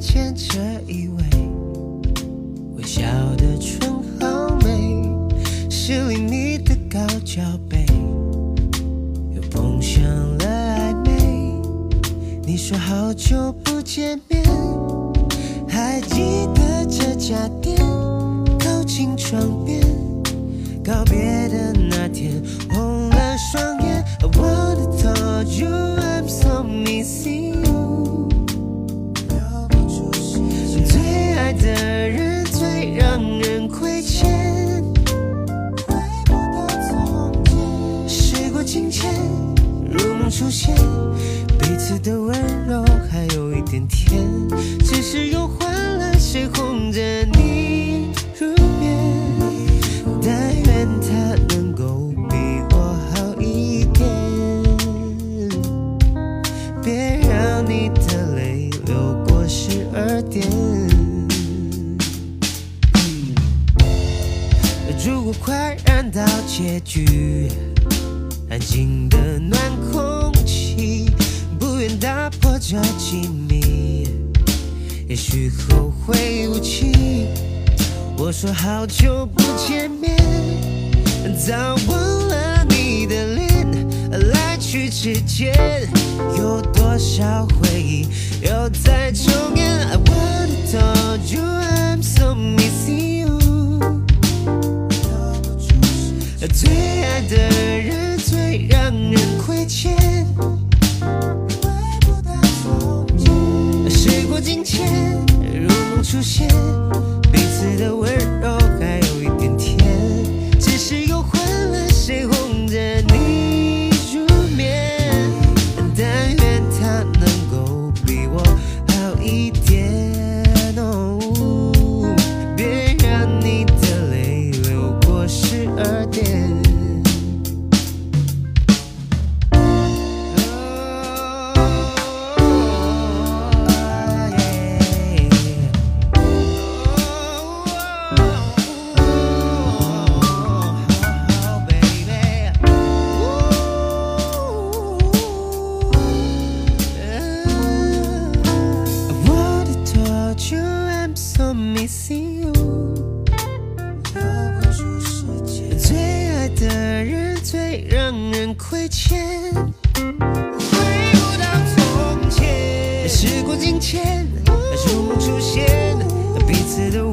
在我面前这一位，微笑的唇好美，是灵你的高脚杯，又碰上了暧昧。你说好久不见面，还记得这家店，靠近窗边，告别的那天，的人最让人亏欠，回不到从前时过境迁，如梦初现，彼此的温柔还有一点甜，只是又换了谁哄着你入眠？但愿他能够比我好一点，别让你的泪流过十二点。如果快燃到结局，安静的暖空气，不愿打破这静谧，也许后会无期。我说好久不见面，早忘了你的脸，来去之间有多少回忆又在最爱的人最让人亏欠。时过境迁，如梦初现，彼此的温。miss you。最爱的人最让人亏欠。回不到从前，时过境迁，如梦初现，彼此都。